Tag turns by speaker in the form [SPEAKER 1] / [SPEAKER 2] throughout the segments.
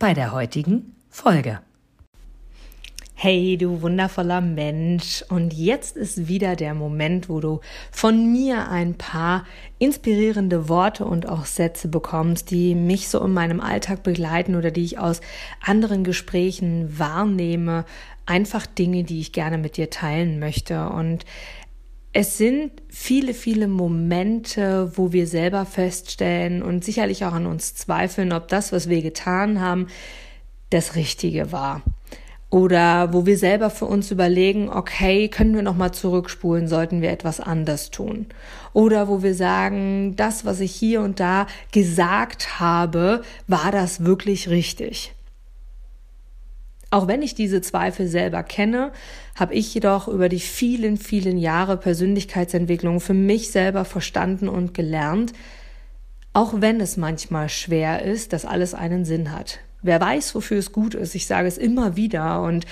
[SPEAKER 1] bei der heutigen Folge. Hey, du wundervoller Mensch. Und jetzt ist wieder der Moment, wo du von mir ein paar inspirierende Worte und auch Sätze bekommst, die mich so in meinem Alltag begleiten oder die ich aus anderen Gesprächen wahrnehme. Einfach Dinge, die ich gerne mit dir teilen möchte. Und es sind viele, viele Momente, wo wir selber feststellen und sicherlich auch an uns zweifeln, ob das, was wir getan haben, das Richtige war. Oder wo wir selber für uns überlegen, okay, können wir nochmal zurückspulen, sollten wir etwas anders tun. Oder wo wir sagen, das, was ich hier und da gesagt habe, war das wirklich richtig? Auch wenn ich diese Zweifel selber kenne, habe ich jedoch über die vielen, vielen Jahre Persönlichkeitsentwicklung für mich selber verstanden und gelernt, auch wenn es manchmal schwer ist, dass alles einen Sinn hat. Wer weiß, wofür es gut ist, ich sage es immer wieder und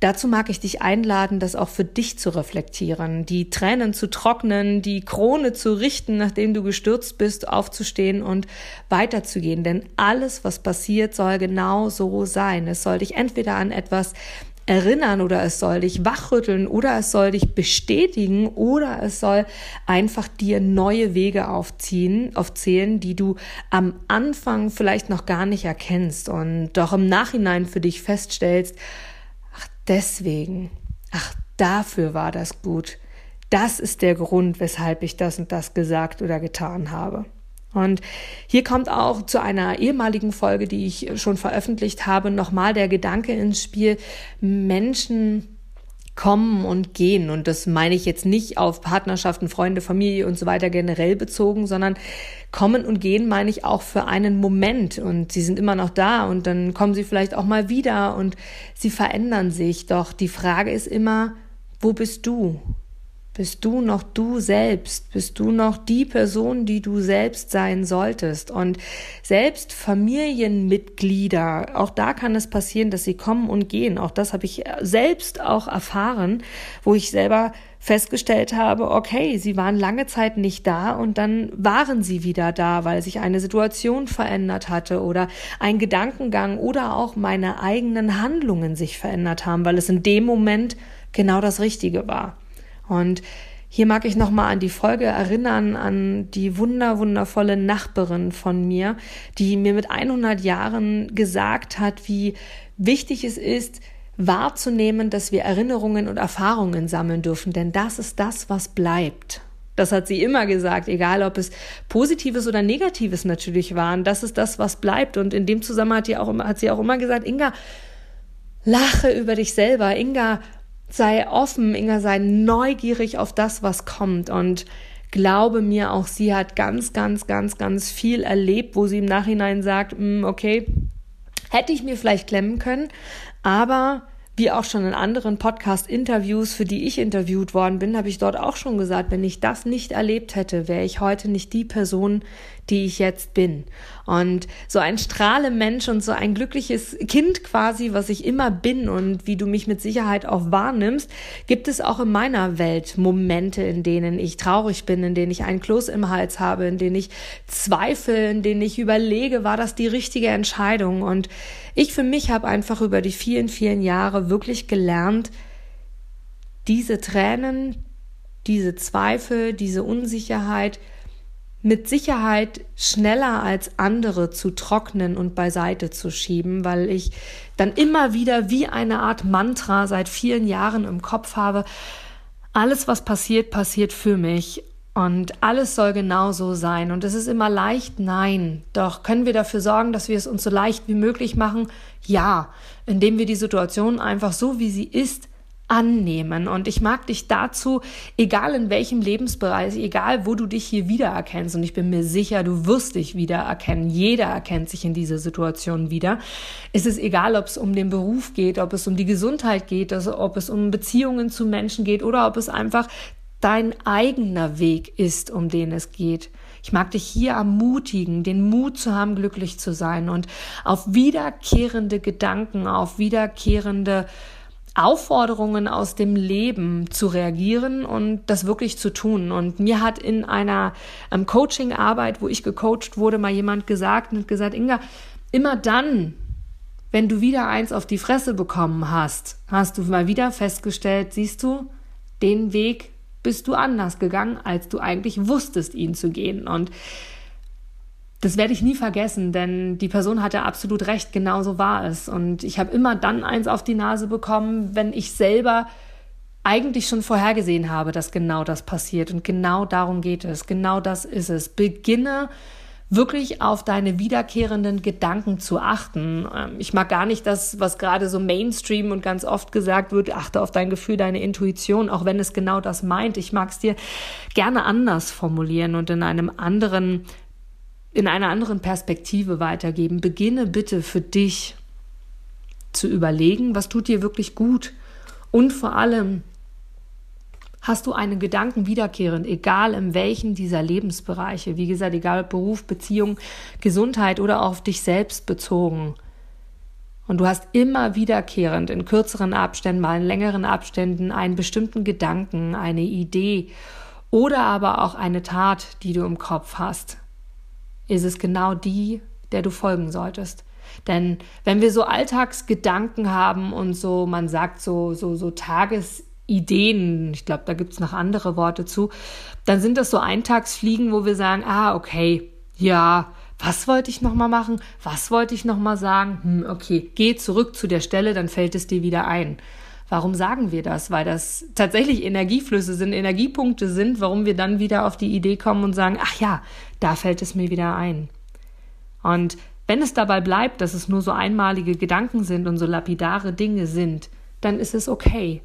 [SPEAKER 1] Dazu mag ich dich einladen, das auch für dich zu reflektieren, die Tränen zu trocknen, die Krone zu richten, nachdem du gestürzt bist, aufzustehen und weiterzugehen. Denn alles, was passiert, soll genau so sein. Es soll dich entweder an etwas erinnern oder es soll dich wachrütteln oder es soll dich bestätigen oder es soll einfach dir neue Wege aufziehen, aufzählen, die du am Anfang vielleicht noch gar nicht erkennst und doch im Nachhinein für dich feststellst, deswegen, ach, dafür war das gut. Das ist der Grund, weshalb ich das und das gesagt oder getan habe. Und hier kommt auch zu einer ehemaligen Folge, die ich schon veröffentlicht habe, nochmal der Gedanke ins Spiel, Menschen kommen und gehen. Und das meine ich jetzt nicht auf Partnerschaften, Freunde, Familie und so weiter generell bezogen, sondern kommen und gehen meine ich auch für einen Moment. Und sie sind immer noch da und dann kommen sie vielleicht auch mal wieder und sie verändern sich. Doch die Frage ist immer, wo bist du? Bist du noch du selbst? Bist du noch die Person, die du selbst sein solltest? Und selbst Familienmitglieder, auch da kann es passieren, dass sie kommen und gehen. Auch das habe ich selbst auch erfahren, wo ich selber festgestellt habe, okay, sie waren lange Zeit nicht da und dann waren sie wieder da, weil sich eine Situation verändert hatte oder ein Gedankengang oder auch meine eigenen Handlungen sich verändert haben, weil es in dem Moment genau das Richtige war. Und hier mag ich nochmal an die Folge erinnern, an die wunder, wundervolle Nachbarin von mir, die mir mit 100 Jahren gesagt hat, wie wichtig es ist, wahrzunehmen, dass wir Erinnerungen und Erfahrungen sammeln dürfen, denn das ist das, was bleibt. Das hat sie immer gesagt, egal ob es Positives oder Negatives natürlich waren. Das ist das, was bleibt. Und in dem Zusammenhang hat, auch, hat sie auch immer gesagt, Inga, lache über dich selber. Inga, sei offen, Inga, sei neugierig auf das, was kommt. Und glaube mir, auch sie hat ganz, ganz, ganz, ganz viel erlebt, wo sie im Nachhinein sagt, hm, okay, hätte ich mir vielleicht klemmen können, aber wie auch schon in anderen Podcast-Interviews, für die ich interviewt worden bin, habe ich dort auch schon gesagt, wenn ich das nicht erlebt hätte, wäre ich heute nicht die Person, die ich jetzt bin. Und so ein Strahlemensch und so ein glückliches Kind quasi, was ich immer bin und wie du mich mit Sicherheit auch wahrnimmst, gibt es auch in meiner Welt Momente, in denen ich traurig bin, in denen ich einen Kloß im Hals habe, in denen ich zweifle, in denen ich überlege, war das die richtige Entscheidung? Und ich für mich habe einfach über die vielen, vielen Jahre wirklich gelernt, diese Tränen, diese Zweifel, diese Unsicherheit, mit Sicherheit schneller als andere zu trocknen und beiseite zu schieben, weil ich dann immer wieder wie eine Art Mantra seit vielen Jahren im Kopf habe, alles, was passiert, passiert für mich und alles soll genau so sein. Und es ist immer leicht, nein. Doch können wir dafür sorgen, dass wir es uns so leicht wie möglich machen? Ja, indem wir die Situation einfach so, wie sie ist, annehmen. Und ich mag dich dazu, egal in welchem Lebensbereich, egal wo du dich hier wiedererkennst, und ich bin mir sicher, du wirst dich wiedererkennen, jeder erkennt sich in dieser Situation wieder. Es ist egal, ob es um den Beruf geht, ob es um die Gesundheit geht, also ob es um Beziehungen zu Menschen geht oder ob es einfach dein eigener Weg ist, um den es geht. Ich mag dich hier ermutigen, den Mut zu haben, glücklich zu sein und auf wiederkehrende Gedanken, auf wiederkehrende Aufforderungen aus dem Leben zu reagieren und das wirklich zu tun. Und mir hat in einer ähm, Coaching-Arbeit, wo ich gecoacht wurde, mal jemand gesagt und gesagt, Inga, immer dann, wenn du wieder eins auf die Fresse bekommen hast, hast du mal wieder festgestellt, siehst du, den Weg bist du anders gegangen, als du eigentlich wusstest, ihn zu gehen. Und das werde ich nie vergessen, denn die Person hatte absolut recht, genau so war es. Und ich habe immer dann eins auf die Nase bekommen, wenn ich selber eigentlich schon vorhergesehen habe, dass genau das passiert. Und genau darum geht es. Genau das ist es. Beginne wirklich auf deine wiederkehrenden Gedanken zu achten. Ähm, ich mag gar nicht das, was gerade so Mainstream und ganz oft gesagt wird, achte auf dein Gefühl, deine Intuition, auch wenn es genau das meint. Ich mag es dir gerne anders formulieren und in einem anderen in einer anderen Perspektive weitergeben. Beginne bitte für dich zu überlegen, was tut dir wirklich gut und vor allem hast du einen Gedanken wiederkehrend, egal in welchen dieser Lebensbereiche, wie gesagt, egal ob Beruf, Beziehung, Gesundheit oder auf dich selbst bezogen. Und du hast immer wiederkehrend in kürzeren Abständen, mal in längeren Abständen einen bestimmten Gedanken, eine Idee oder aber auch eine Tat, die du im Kopf hast ist es genau die, der du folgen solltest. Denn wenn wir so Alltagsgedanken haben und so, man sagt so, so, so Tagesideen, ich glaube, da gibt es noch andere Worte zu, dann sind das so Eintagsfliegen, wo wir sagen, ah, okay, ja, was wollte ich nochmal machen? Was wollte ich nochmal sagen? Hm, okay, geh zurück zu der Stelle, dann fällt es dir wieder ein. Warum sagen wir das? Weil das tatsächlich Energieflüsse sind, Energiepunkte sind, warum wir dann wieder auf die Idee kommen und sagen, ach ja, da fällt es mir wieder ein. Und wenn es dabei bleibt, dass es nur so einmalige Gedanken sind und so lapidare Dinge sind, dann ist es okay.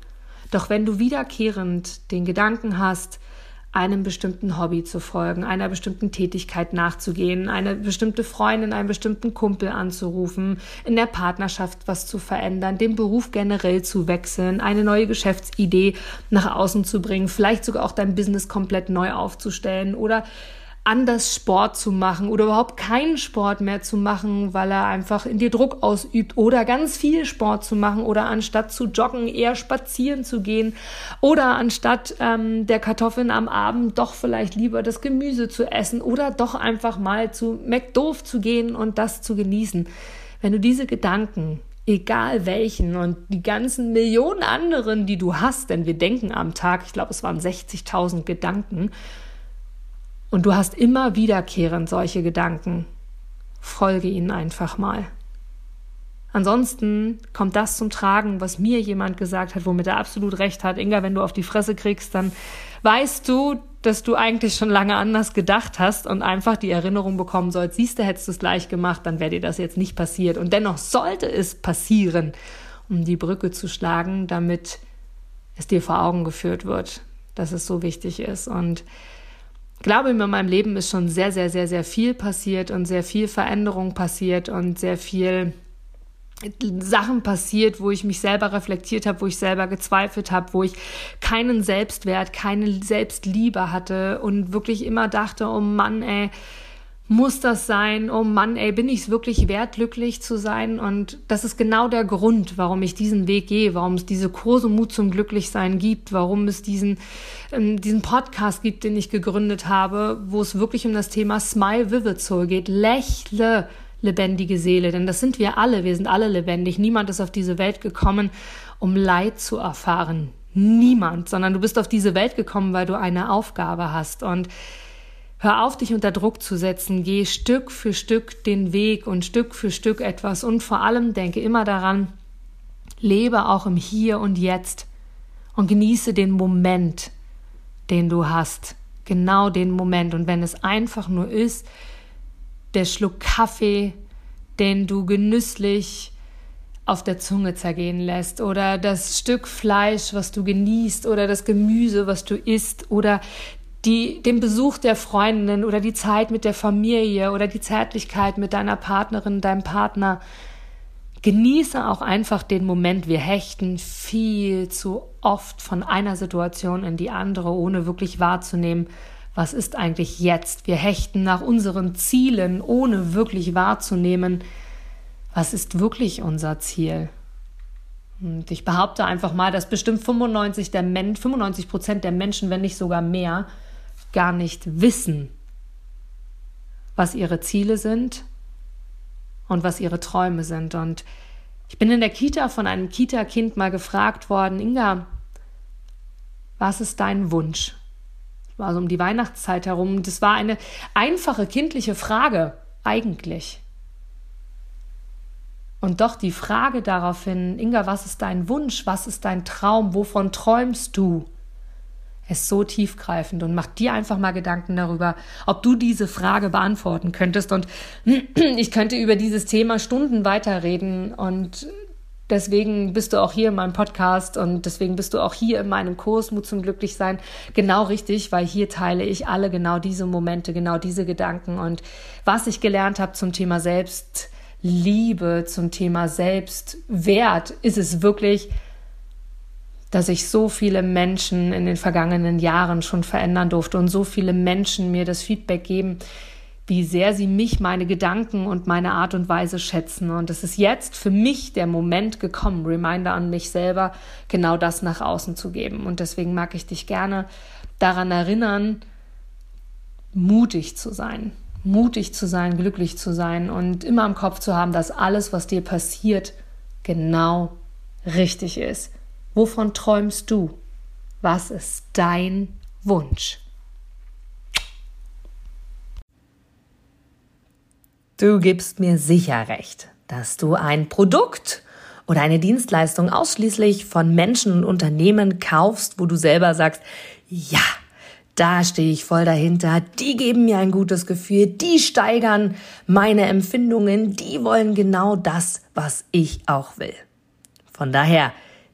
[SPEAKER 1] Doch wenn du wiederkehrend den Gedanken hast, einem bestimmten Hobby zu folgen, einer bestimmten Tätigkeit nachzugehen, eine bestimmte Freundin, einen bestimmten Kumpel anzurufen, in der Partnerschaft was zu verändern, den Beruf generell zu wechseln, eine neue Geschäftsidee nach außen zu bringen, vielleicht sogar auch dein Business komplett neu aufzustellen oder anders Sport zu machen oder überhaupt keinen Sport mehr zu machen, weil er einfach in dir Druck ausübt oder ganz viel Sport zu machen oder anstatt zu joggen eher spazieren zu gehen oder anstatt ähm, der Kartoffeln am Abend doch vielleicht lieber das Gemüse zu essen oder doch einfach mal zu McDoof zu gehen und das zu genießen. Wenn du diese Gedanken egal welchen und die ganzen Millionen anderen, die du hast, denn wir denken am Tag, ich glaube, es waren 60.000 Gedanken, und du hast immer wiederkehrend solche Gedanken. Folge ihnen einfach mal. Ansonsten kommt das zum Tragen, was mir jemand gesagt hat, womit er absolut recht hat. Inga, wenn du auf die Fresse kriegst, dann weißt du, dass du eigentlich schon lange anders gedacht hast und einfach die Erinnerung bekommen sollst, siehst du, hättest du es gleich gemacht, dann wäre dir das jetzt nicht passiert. Und dennoch sollte es passieren, um die Brücke zu schlagen, damit es dir vor Augen geführt wird, dass es so wichtig ist. Und glaube in meinem Leben ist schon sehr, sehr, sehr, sehr viel passiert und sehr viel Veränderung passiert und sehr viel Sachen passiert, wo ich mich selber reflektiert habe, wo ich selber gezweifelt habe, wo ich keinen Selbstwert, keine Selbstliebe hatte und wirklich immer dachte, oh Mann, ey, muss das sein? Oh Mann, ey, bin ich es wirklich wert, glücklich zu sein? Und das ist genau der Grund, warum ich diesen Weg gehe, warum es diese Kurse Mut zum Glücklichsein gibt, warum es diesen, ähm, diesen Podcast gibt, den ich gegründet habe, wo es wirklich um das Thema Smile Vivid Soul geht. Lächle, lebendige Seele, denn das sind wir alle, wir sind alle lebendig. Niemand ist auf diese Welt gekommen, um Leid zu erfahren. Niemand, sondern du bist auf diese Welt gekommen, weil du eine Aufgabe hast. Und Hör auf, dich unter Druck zu setzen. Geh Stück für Stück den Weg und Stück für Stück etwas. Und vor allem denke immer daran, lebe auch im Hier und Jetzt und genieße den Moment, den du hast. Genau den Moment. Und wenn es einfach nur ist, der Schluck Kaffee, den du genüsslich auf der Zunge zergehen lässt oder das Stück Fleisch, was du genießt oder das Gemüse, was du isst oder die, den Besuch der Freundin oder die Zeit mit der Familie oder die Zärtlichkeit mit deiner Partnerin, deinem Partner. Genieße auch einfach den Moment. Wir hechten viel zu oft von einer Situation in die andere, ohne wirklich wahrzunehmen, was ist eigentlich jetzt. Wir hechten nach unseren Zielen, ohne wirklich wahrzunehmen, was ist wirklich unser Ziel. Und ich behaupte einfach mal, dass bestimmt 95 der Men 95 Prozent der Menschen, wenn nicht sogar mehr, gar nicht wissen, was ihre Ziele sind und was ihre Träume sind. Und ich bin in der Kita von einem Kita-Kind mal gefragt worden, Inga, was ist dein Wunsch? War so um die Weihnachtszeit herum. Das war eine einfache kindliche Frage, eigentlich. Und doch die Frage daraufhin, Inga, was ist dein Wunsch? Was ist dein Traum? Wovon träumst du? Ist so tiefgreifend und mach dir einfach mal Gedanken darüber, ob du diese Frage beantworten könntest. Und ich könnte über dieses Thema Stunden weiterreden. Und deswegen bist du auch hier in meinem Podcast und deswegen bist du auch hier in meinem Kurs Mut zum Glücklichsein. Genau richtig, weil hier teile ich alle genau diese Momente, genau diese Gedanken. Und was ich gelernt habe zum Thema Selbstliebe, zum Thema Selbstwert, ist es wirklich dass ich so viele Menschen in den vergangenen Jahren schon verändern durfte und so viele Menschen mir das Feedback geben, wie sehr sie mich, meine Gedanken und meine Art und Weise schätzen. Und es ist jetzt für mich der Moment gekommen, Reminder an mich selber, genau das nach außen zu geben. Und deswegen mag ich dich gerne daran erinnern, mutig zu sein. Mutig zu sein, glücklich zu sein und immer im Kopf zu haben, dass alles, was dir passiert, genau richtig ist. Wovon träumst du? Was ist dein Wunsch? Du gibst mir sicher recht, dass du ein Produkt oder eine Dienstleistung ausschließlich von Menschen und Unternehmen kaufst, wo du selber sagst, ja, da stehe ich voll dahinter, die geben mir ein gutes Gefühl, die steigern meine Empfindungen, die wollen genau das, was ich auch will. Von daher,